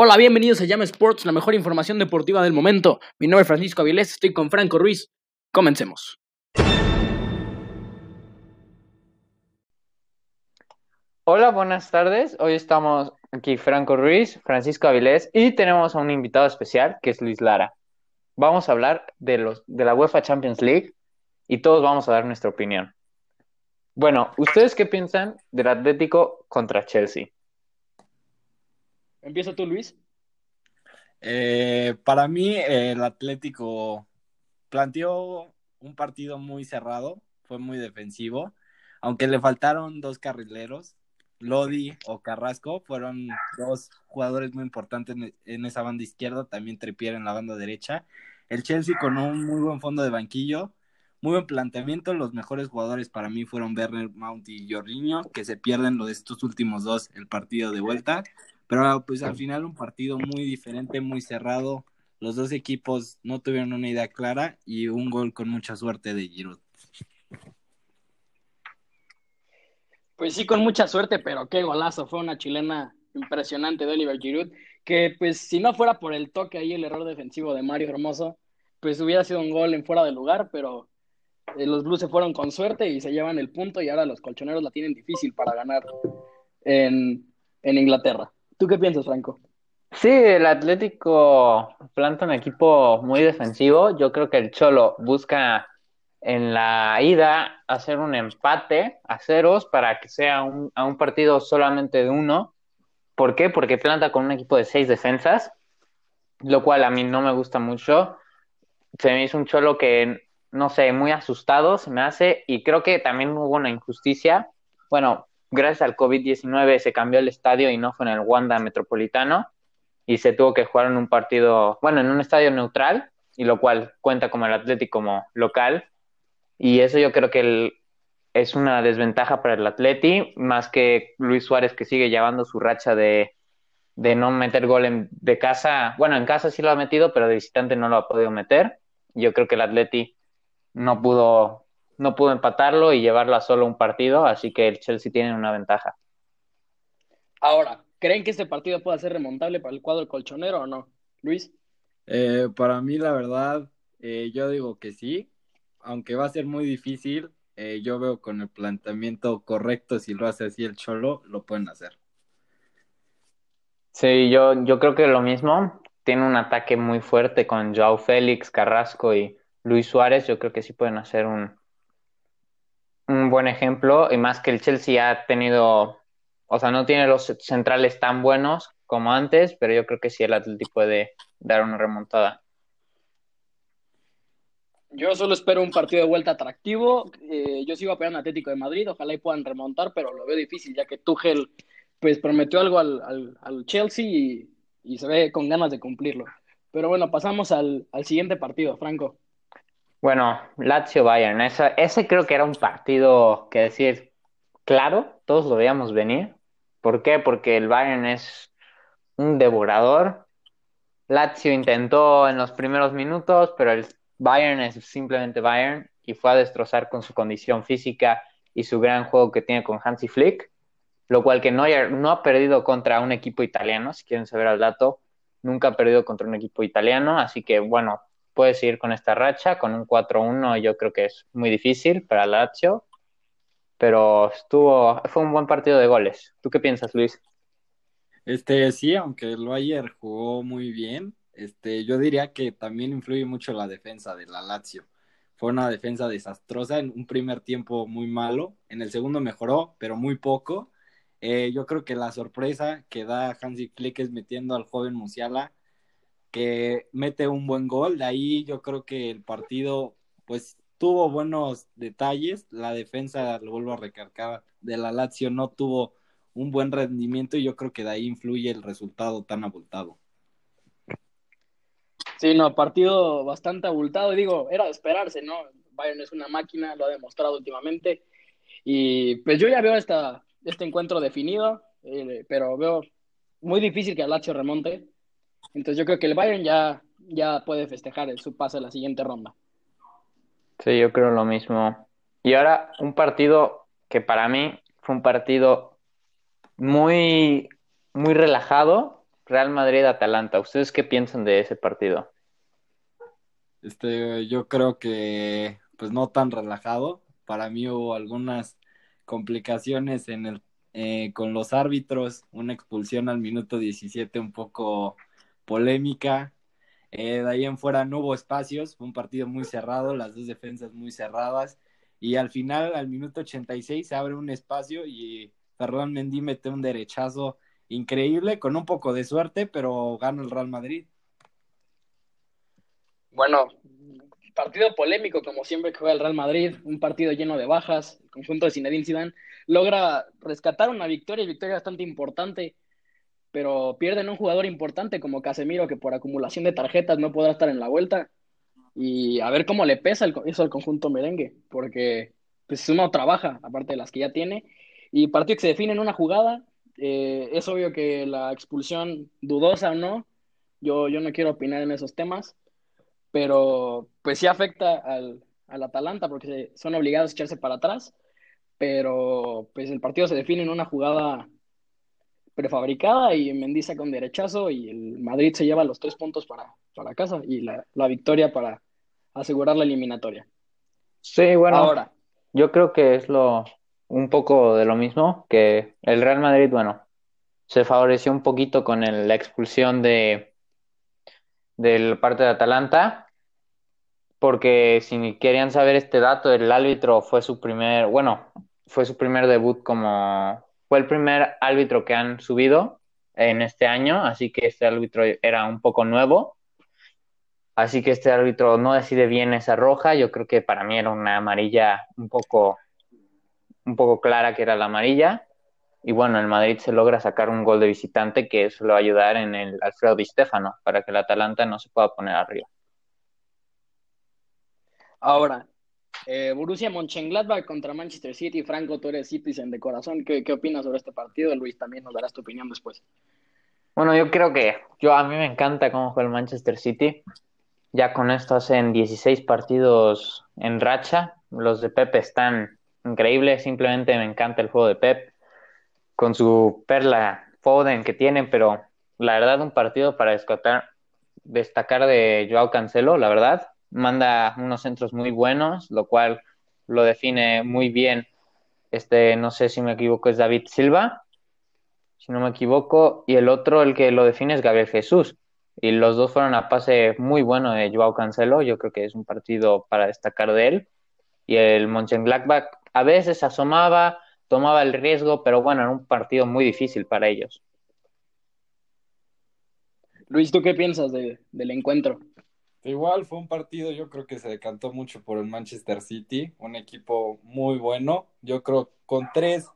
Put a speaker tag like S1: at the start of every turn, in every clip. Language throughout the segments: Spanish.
S1: Hola, bienvenidos a Llama Sports, la mejor información deportiva del momento. Mi nombre es Francisco Avilés, estoy con Franco Ruiz. Comencemos.
S2: Hola, buenas tardes. Hoy estamos aquí Franco Ruiz, Francisco Avilés y tenemos a un invitado especial que es Luis Lara. Vamos a hablar de, los, de la UEFA Champions League y todos vamos a dar nuestra opinión. Bueno, ¿ustedes qué piensan del Atlético contra Chelsea?
S1: Empieza tú, Luis.
S3: Eh, para mí, el Atlético planteó un partido muy cerrado, fue muy defensivo, aunque le faltaron dos carrileros, Lodi o Carrasco, fueron dos jugadores muy importantes en, esa banda izquierda, también Trepier en la banda derecha. El Chelsea con un muy buen fondo de banquillo, muy buen planteamiento. Los mejores jugadores para mí fueron Werner, Mount y Jorginho, que se pierden lo de estos últimos dos, el partido de vuelta. Pero pues al final un partido muy diferente, muy cerrado. Los dos equipos no tuvieron una idea clara y un gol con mucha suerte de Giroud.
S1: Pues sí, con mucha suerte, pero qué golazo. Fue una chilena impresionante de Oliver Giroud, que pues si no fuera por el toque ahí, el error defensivo de Mario Hermoso, pues hubiera sido un gol en fuera de lugar, pero eh, los Blues se fueron con suerte y se llevan el punto y ahora los colchoneros la tienen difícil para ganar en Inglaterra. ¿Tú qué piensas, Franco?
S2: Sí, el Atlético planta un equipo muy defensivo. Yo creo que el Cholo busca en la ida hacer un empate a ceros para que sea un, a un partido solamente de uno. ¿Por qué? Porque planta con un equipo de seis defensas, lo cual a mí no me gusta mucho. Se me hizo un Cholo que, no sé, muy asustado se me hace y creo que también hubo una injusticia. Bueno, gracias al COVID-19 se cambió el estadio y no fue en el Wanda Metropolitano y se tuvo que jugar en un partido, bueno, en un estadio neutral, y lo cual cuenta como el Atlético como local. Y eso yo creo que es una desventaja para el Atleti, más que Luis Suárez que sigue llevando su racha de, de no meter gol en, de casa. Bueno, en casa sí lo ha metido, pero de visitante no lo ha podido meter. Yo creo que el Atleti no pudo no pudo empatarlo y llevarlo a solo un partido, así que el Chelsea tiene una ventaja.
S1: Ahora, ¿creen que este partido pueda ser remontable para el cuadro colchonero o no? Luis.
S3: Eh, para mí, la verdad, eh, yo digo que sí, aunque va a ser muy difícil, eh, yo veo con el planteamiento correcto, si lo hace así el Cholo, lo pueden hacer.
S2: Sí, yo, yo creo que lo mismo. Tiene un ataque muy fuerte con Joao Félix, Carrasco y Luis Suárez. Yo creo que sí pueden hacer un, un buen ejemplo, y más que el Chelsea ha tenido, o sea, no tiene los centrales tan buenos como antes, pero yo creo que sí el Atlético puede dar una remontada.
S1: Yo solo espero un partido de vuelta atractivo. Eh, yo sigo apoyando al Atlético de Madrid, ojalá y puedan remontar, pero lo veo difícil, ya que Tuchel pues prometió algo al, al, Chelsea y, y, se ve con ganas de cumplirlo. Pero bueno, pasamos al, al siguiente partido, Franco.
S2: Bueno, Lazio-Bayern, ese creo que era un partido que decir, claro, todos lo veíamos venir. ¿Por qué? Porque el Bayern es un devorador. Lazio intentó en los primeros minutos, pero el Bayern es simplemente Bayern y fue a destrozar con su condición física y su gran juego que tiene con Hansi Flick, lo cual que Neuer no ha perdido contra un equipo italiano, si quieren saber el dato, nunca ha perdido contra un equipo italiano, así que bueno, puede seguir con esta racha, con un 4-1 yo creo que es muy difícil para Lazio, pero estuvo, fue un buen partido de goles. ¿Tú qué piensas, Luis?
S3: Este, sí, aunque el Bayern jugó muy bien, este, yo diría que también influye mucho la defensa de la Lazio. Fue una defensa desastrosa en un primer tiempo muy malo, en el segundo mejoró, pero muy poco. Eh, yo creo que la sorpresa que da Hansi Flick es metiendo al joven Musiala que mete un buen gol. De ahí yo creo que el partido, pues, tuvo buenos detalles. La defensa, lo vuelvo a recargar, de la Lazio no tuvo un buen rendimiento y yo creo que de ahí influye el resultado tan abultado.
S1: Sí, no, partido bastante abultado. Digo, era de esperarse, ¿no? Bayern es una máquina, lo ha demostrado últimamente. Y pues yo ya veo esta, este encuentro definido, eh, pero veo muy difícil que el Lazio remonte. Entonces yo creo que el Bayern ya, ya puede festejar su pase a la siguiente ronda.
S2: Sí, yo creo lo mismo. Y ahora un partido que para mí fue un partido muy, muy relajado, Real Madrid-Atalanta. ¿Ustedes qué piensan de ese partido?
S3: Este, yo creo que pues no tan relajado. Para mí hubo algunas complicaciones en el, eh, con los árbitros, una expulsión al minuto 17 un poco polémica. Eh, de ahí en fuera no hubo espacios, fue un partido muy cerrado, las dos defensas muy cerradas. Y al final, al minuto 86, se abre un espacio y Ferran Mendy mete un derechazo increíble, con un poco de suerte, pero gana el Real Madrid.
S1: Bueno, partido polémico, como siempre que juega el Real Madrid, un partido lleno de bajas, el conjunto de Zinedine Zidane logra rescatar una victoria, victoria bastante importante, pero pierden un jugador importante como Casemiro, que por acumulación de tarjetas no podrá estar en la vuelta, y a ver cómo le pesa eso al conjunto merengue, porque pues uno trabaja, aparte de las que ya tiene, y partido que se define en una jugada, eh, es obvio que la expulsión, dudosa o no, yo, yo no quiero opinar en esos temas, pero pues sí afecta al, al Atalanta porque son obligados a echarse para atrás, pero pues el partido se define en una jugada prefabricada y Mendiza con derechazo y el Madrid se lleva los tres puntos para, para casa y la, la victoria para asegurar la eliminatoria.
S2: Sí, bueno, Ahora, yo creo que es lo un poco de lo mismo, que el Real Madrid, bueno, se favoreció un poquito con la expulsión de del parte de Atalanta, porque si querían saber este dato, el árbitro fue su primer, bueno, fue su primer debut como, fue el primer árbitro que han subido en este año, así que este árbitro era un poco nuevo, así que este árbitro no decide bien esa roja, yo creo que para mí era una amarilla un poco, un poco clara que era la amarilla, y bueno, el Madrid se logra sacar un gol de visitante que eso le va a ayudar en el Alfredo Di Stefano para que el Atalanta no se pueda poner arriba.
S1: Ahora, eh, Borussia Mönchengladbach contra Manchester City. Franco, tú eres Citizen de corazón. ¿Qué, ¿Qué, opinas sobre este partido? Luis, también nos darás tu opinión después.
S2: Bueno, yo creo que yo a mí me encanta cómo juega el Manchester City. Ya con esto hacen 16 partidos en racha. Los de Pep están increíbles. Simplemente me encanta el juego de Pep con su perla Foden que tienen, pero la verdad un partido para destacar, destacar de Joao Cancelo, la verdad, manda unos centros muy buenos, lo cual lo define muy bien. Este, no sé si me equivoco, es David Silva, si no me equivoco, y el otro, el que lo define es Gabriel Jesús. Y los dos fueron a pase muy bueno de Joao Cancelo, yo creo que es un partido para destacar de él. Y el Mönchengladbach a veces asomaba, tomaba el riesgo, pero bueno, era un partido muy difícil para ellos.
S1: Luis, ¿tú qué piensas del encuentro?
S3: Igual fue un partido, yo creo que se decantó mucho por el Manchester City, un equipo muy bueno, yo creo con tres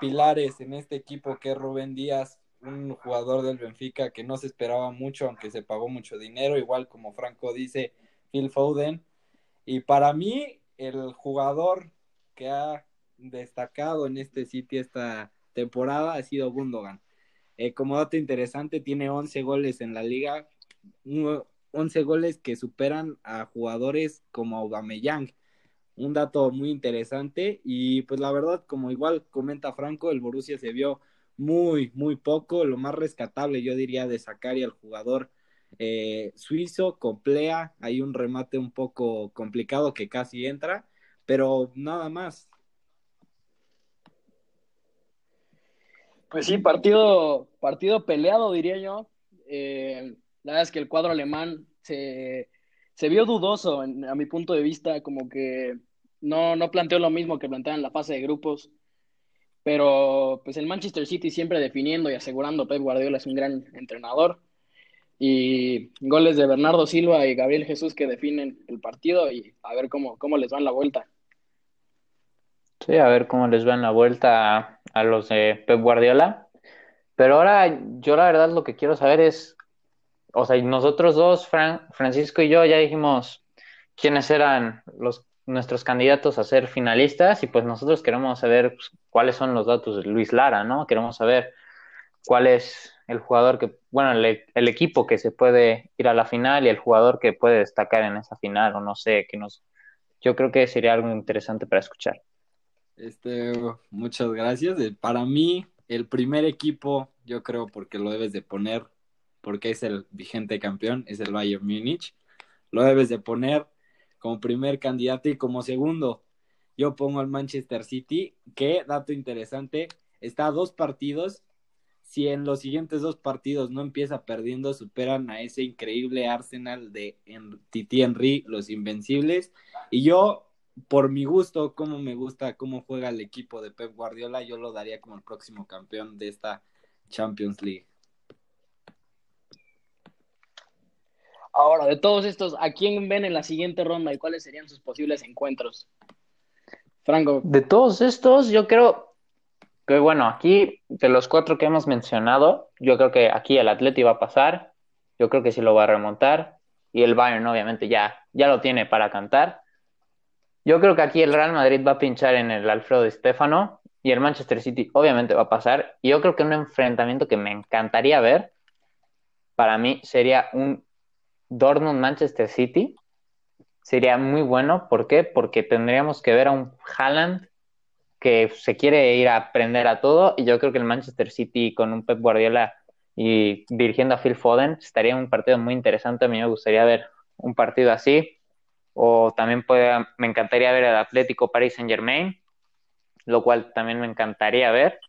S3: pilares en este equipo que es Rubén Díaz, un jugador del Benfica que no se esperaba mucho, aunque se pagó mucho dinero, igual como Franco dice, Phil Foden. Y para mí, el jugador que ha destacado en este sitio esta temporada ha sido Gundogan. Eh, como dato interesante, tiene 11 goles en la liga, 11 goles que superan a jugadores como Aubameyang. Un dato muy interesante y pues la verdad, como igual comenta Franco, el Borussia se vio muy, muy poco. Lo más rescatable yo diría de sacar y al jugador eh, suizo, Complea, hay un remate un poco complicado que casi entra, pero nada más.
S1: Pues sí, partido, partido peleado, diría yo. Eh, la verdad es que el cuadro alemán se, vio dudoso, a mi punto de vista, como que no, no planteó lo mismo que planteaba la fase de grupos. Pero pues el Manchester City siempre definiendo y asegurando Pep Guardiola es un gran entrenador. Y goles de Bernardo Silva y Gabriel Jesús que definen el partido y a ver cómo, cómo les va en la vuelta.
S2: Sí, a ver cómo les va en la vuelta a los de Pep Guardiola. Pero ahora yo la verdad lo que quiero saber es, o sea, nosotros dos, Francisco y yo, ya dijimos quiénes eran los nuestros candidatos a ser finalistas y pues nosotros queremos saber pues, cuáles son los datos de Luis Lara, ¿no? Queremos saber cuál es el jugador que, bueno, el, el, equipo que se puede ir a la final y el jugador que puede destacar en esa final o no sé, que nos, yo creo que sería algo interesante para escuchar.
S3: Este, muchas gracias. Para mí, el primer equipo, yo creo, porque lo debes de poner porque es el vigente campeón, es el Bayern Múnich. Lo debes de poner como primer candidato y como segundo. Yo pongo al Manchester City, que, dato interesante, está a dos partidos. Si en los siguientes dos partidos no empieza perdiendo, superan a ese increíble Arsenal de Titi Henry, los Invencibles. Y yo, por mi gusto, como me gusta cómo juega el equipo de Pep Guardiola, yo lo daría como el próximo campeón de esta Champions League.
S1: Ahora, de todos estos, ¿a quién ven en la siguiente ronda y cuáles serían sus posibles encuentros? Franco.
S2: De todos estos, yo creo que, bueno, aquí, de los cuatro que hemos mencionado, yo creo que aquí el Atleti va a pasar, yo creo que sí lo va a remontar, y el Bayern obviamente ya, ya lo tiene para cantar. Yo creo que aquí el Real Madrid va a pinchar en el Alfredo Stefano, y el Manchester City obviamente va a pasar, y yo creo que un enfrentamiento que me encantaría ver, para mí sería un Dortmund-Manchester City sería muy bueno. ¿Por qué? Porque tendríamos que ver a un Haaland que se quiere ir a aprender a todo y yo creo que el Manchester City con un Pep Guardiola y dirigiendo a Phil Foden estaría un partido muy interesante. A mí me gustaría ver un partido así. O también puede, me encantaría ver el Atlético Paris Saint Germain, lo cual también me encantaría ver.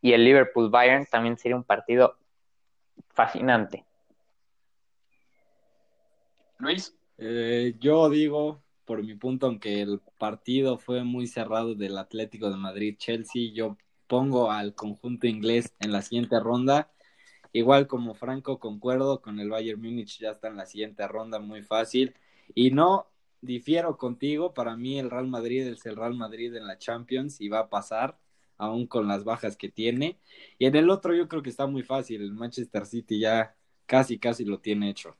S2: Y el Liverpool Bayern también sería un partido fascinante.
S1: Luis.
S3: Eh, yo digo, por mi punto, aunque el partido fue muy cerrado del Atlético de Madrid-Chelsea, yo pongo al conjunto inglés en la siguiente ronda. Igual como Franco, concuerdo con el Bayern Múnich, ya está en la siguiente ronda, muy fácil. Y no difiero contigo, para mí el Real Madrid es el Real Madrid en la Champions y va a pasar, aún con las bajas que tiene. Y en el otro yo creo que está muy fácil, el Manchester City ya casi, casi lo tiene hecho.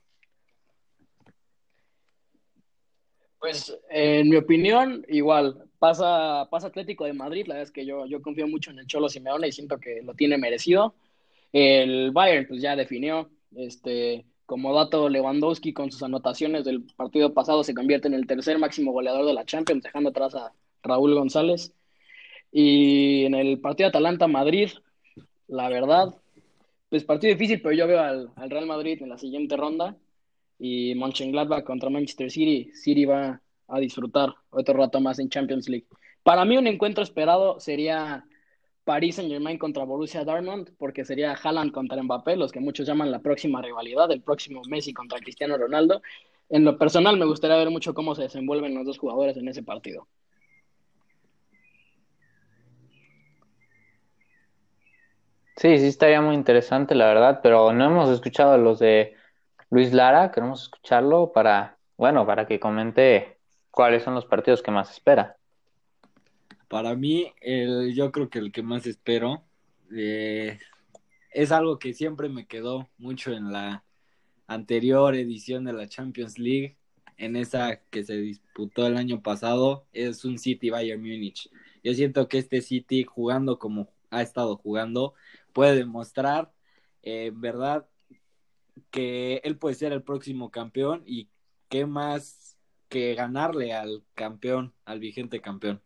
S1: Pues en mi opinión, igual, pasa, pasa Atlético de Madrid, la verdad es que yo, yo confío mucho en el Cholo Simeone y siento que lo tiene merecido. El Bayern pues ya definió, este, como dato Lewandowski con sus anotaciones del partido pasado se convierte en el tercer máximo goleador de la Champions, dejando atrás a Raúl González. Y en el partido Atalanta-Madrid, la verdad, pues partido difícil, pero yo veo al, al Real Madrid en la siguiente ronda y Mönchengladbach contra Manchester City, City va a disfrutar otro rato más en Champions League. Para mí un encuentro esperado sería Paris Saint Germain contra Borussia Dortmund, porque sería Haaland contra Mbappé, los que muchos llaman la próxima rivalidad, el próximo Messi contra Cristiano Ronaldo. En lo personal me gustaría ver mucho cómo se desenvuelven los dos jugadores en ese partido.
S2: Sí, sí estaría muy interesante, la verdad, pero no hemos escuchado a los de Luis Lara, queremos escucharlo para, bueno, para que comente cuáles son los partidos que más espera.
S3: Para mí, el, yo creo que el que más espero eh, es algo que siempre me quedó mucho en la anterior edición de la Champions League, en esa que se disputó el año pasado, es un City Bayern Múnich. Yo siento que este City, jugando como ha estado jugando, puede demostrar, eh, en verdad, que él puede ser el próximo campeón y qué más que ganarle al campeón, al vigente campeón.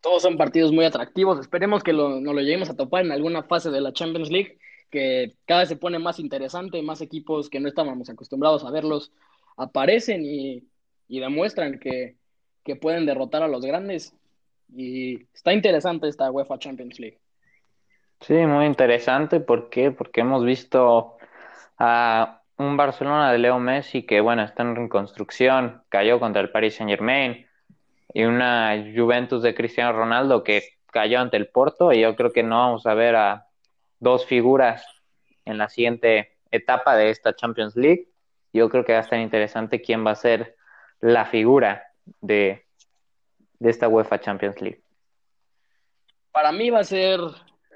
S1: Todos son partidos muy atractivos. Esperemos que lo, nos lo lleguemos a topar en alguna fase de la Champions League, que cada vez se pone más interesante, más equipos que no estábamos acostumbrados a verlos aparecen y, y demuestran que, que pueden derrotar a los grandes. Y está interesante esta UEFA Champions League.
S2: Sí, muy interesante. ¿Por qué? Porque hemos visto a un Barcelona de Leo Messi que, bueno, está en reconstrucción, cayó contra el Paris Saint-Germain, y una Juventus de Cristiano Ronaldo que cayó ante el Porto, y yo creo que no vamos a ver a dos figuras en la siguiente etapa de esta Champions League. Yo creo que va a estar interesante quién va a ser la figura de, de esta UEFA Champions League.
S1: Para mí va a ser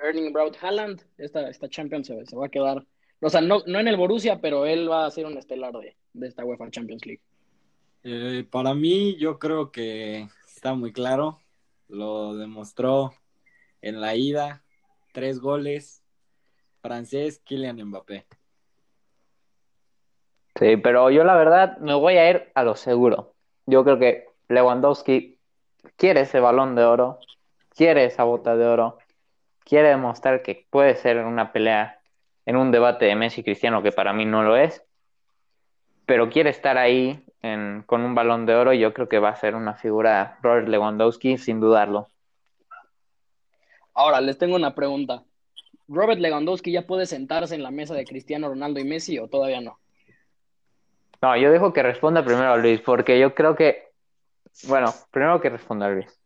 S1: Erling Braut Haaland, esta, esta Champions se, va a quedar, o sea, no, no en el Borussia, pero él va a ser un estelar de, de esta UEFA Champions League.
S3: Eh, para mí, yo creo que está muy claro, lo demostró en la ida, tres goles, francés, Kylian Mbappé.
S2: Sí, pero yo la verdad me voy a ir a lo seguro. Yo creo que Lewandowski quiere ese balón de oro, quiere esa bota de oro quiere demostrar que puede ser una pelea en un debate de Messi y Cristiano, que para mí no lo es, pero quiere estar ahí con un balón de oro y yo creo que va a ser una figura Robert Lewandowski, sin dudarlo.
S1: Ahora, les tengo una pregunta. ¿Robert Lewandowski ya puede sentarse en la mesa de Cristiano Ronaldo y Messi o todavía no?
S2: No, yo dejo que responda primero Luis, porque yo creo que, bueno, primero que responda Luis.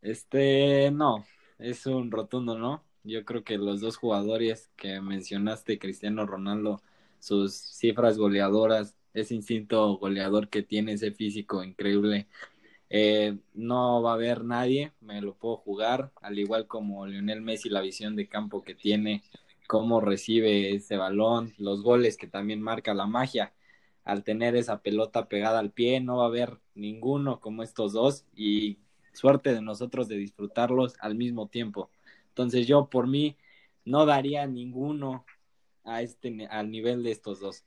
S3: Este, no, es un rotundo, ¿no? Yo creo que los dos jugadores que mencionaste, Cristiano Ronaldo, sus cifras goleadoras, ese instinto goleador que tiene, ese físico increíble, eh, no va a haber nadie, me lo puedo jugar, al igual como Lionel Messi, la visión de campo que tiene, cómo recibe ese balón, los goles que también marca la magia. Al tener esa pelota pegada al pie, no va a haber ninguno como estos dos y suerte de nosotros de disfrutarlos al mismo tiempo. Entonces yo por mí no daría ninguno a este al nivel de estos dos.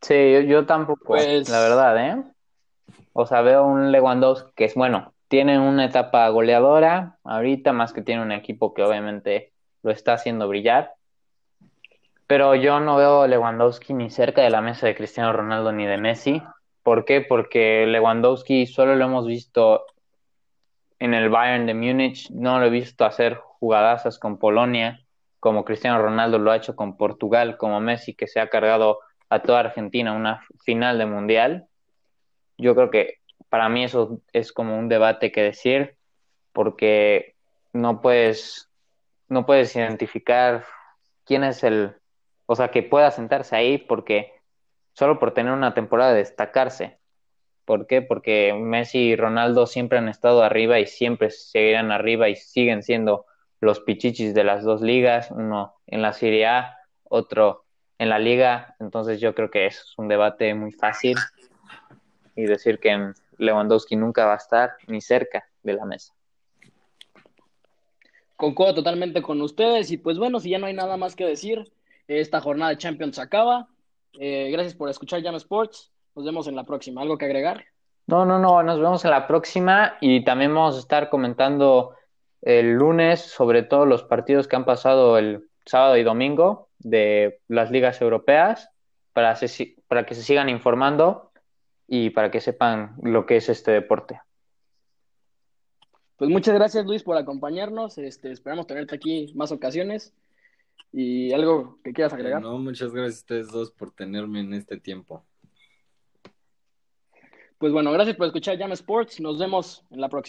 S2: Sí, yo, tampoco, pues... la verdad, ¿eh? O sea, veo un Lewandowski que es bueno, tiene una etapa goleadora ahorita, más que tiene un equipo que obviamente lo está haciendo brillar. Pero yo no veo Lewandowski ni cerca de la mesa de Cristiano Ronaldo ni de Messi. ¿Por qué? Porque Lewandowski solo lo hemos visto en el Bayern de Múnich, no lo he visto hacer jugadazas con Polonia, como Cristiano Ronaldo lo ha hecho con Portugal, como Messi, que se ha cargado a toda Argentina una final de mundial. Yo creo que para mí eso es como un debate que decir, porque no puedes, no puedes identificar quién es el, o sea, que pueda sentarse ahí porque solo por tener una temporada de destacarse. ¿Por qué? Porque Messi y Ronaldo siempre han estado arriba y siempre seguirán arriba y siguen siendo los pichichis de las dos ligas, uno en la Serie A, otro en la liga. Entonces yo creo que es un debate muy fácil y decir que Lewandowski nunca va a estar ni cerca de la mesa.
S1: Concuerdo totalmente con ustedes y pues bueno, si ya no hay nada más que decir, esta jornada de Champions acaba. Eh, gracias por escuchar Jam Sports. Nos vemos en la próxima. ¿Algo que agregar?
S2: No, no, no. Nos vemos en la próxima y también vamos a estar comentando el lunes sobre todos los partidos que han pasado el sábado y domingo de las ligas europeas para, para que se sigan informando y para que sepan lo que es este deporte.
S1: Pues muchas gracias Luis por acompañarnos. Este, esperamos tenerte aquí más ocasiones. ¿Y algo que quieras agregar?
S3: no, muchas gracias a ustedes dos por tenerme en este tiempo.
S1: Pues bueno, gracias por escuchar Jam Sports. Nos vemos en la próxima.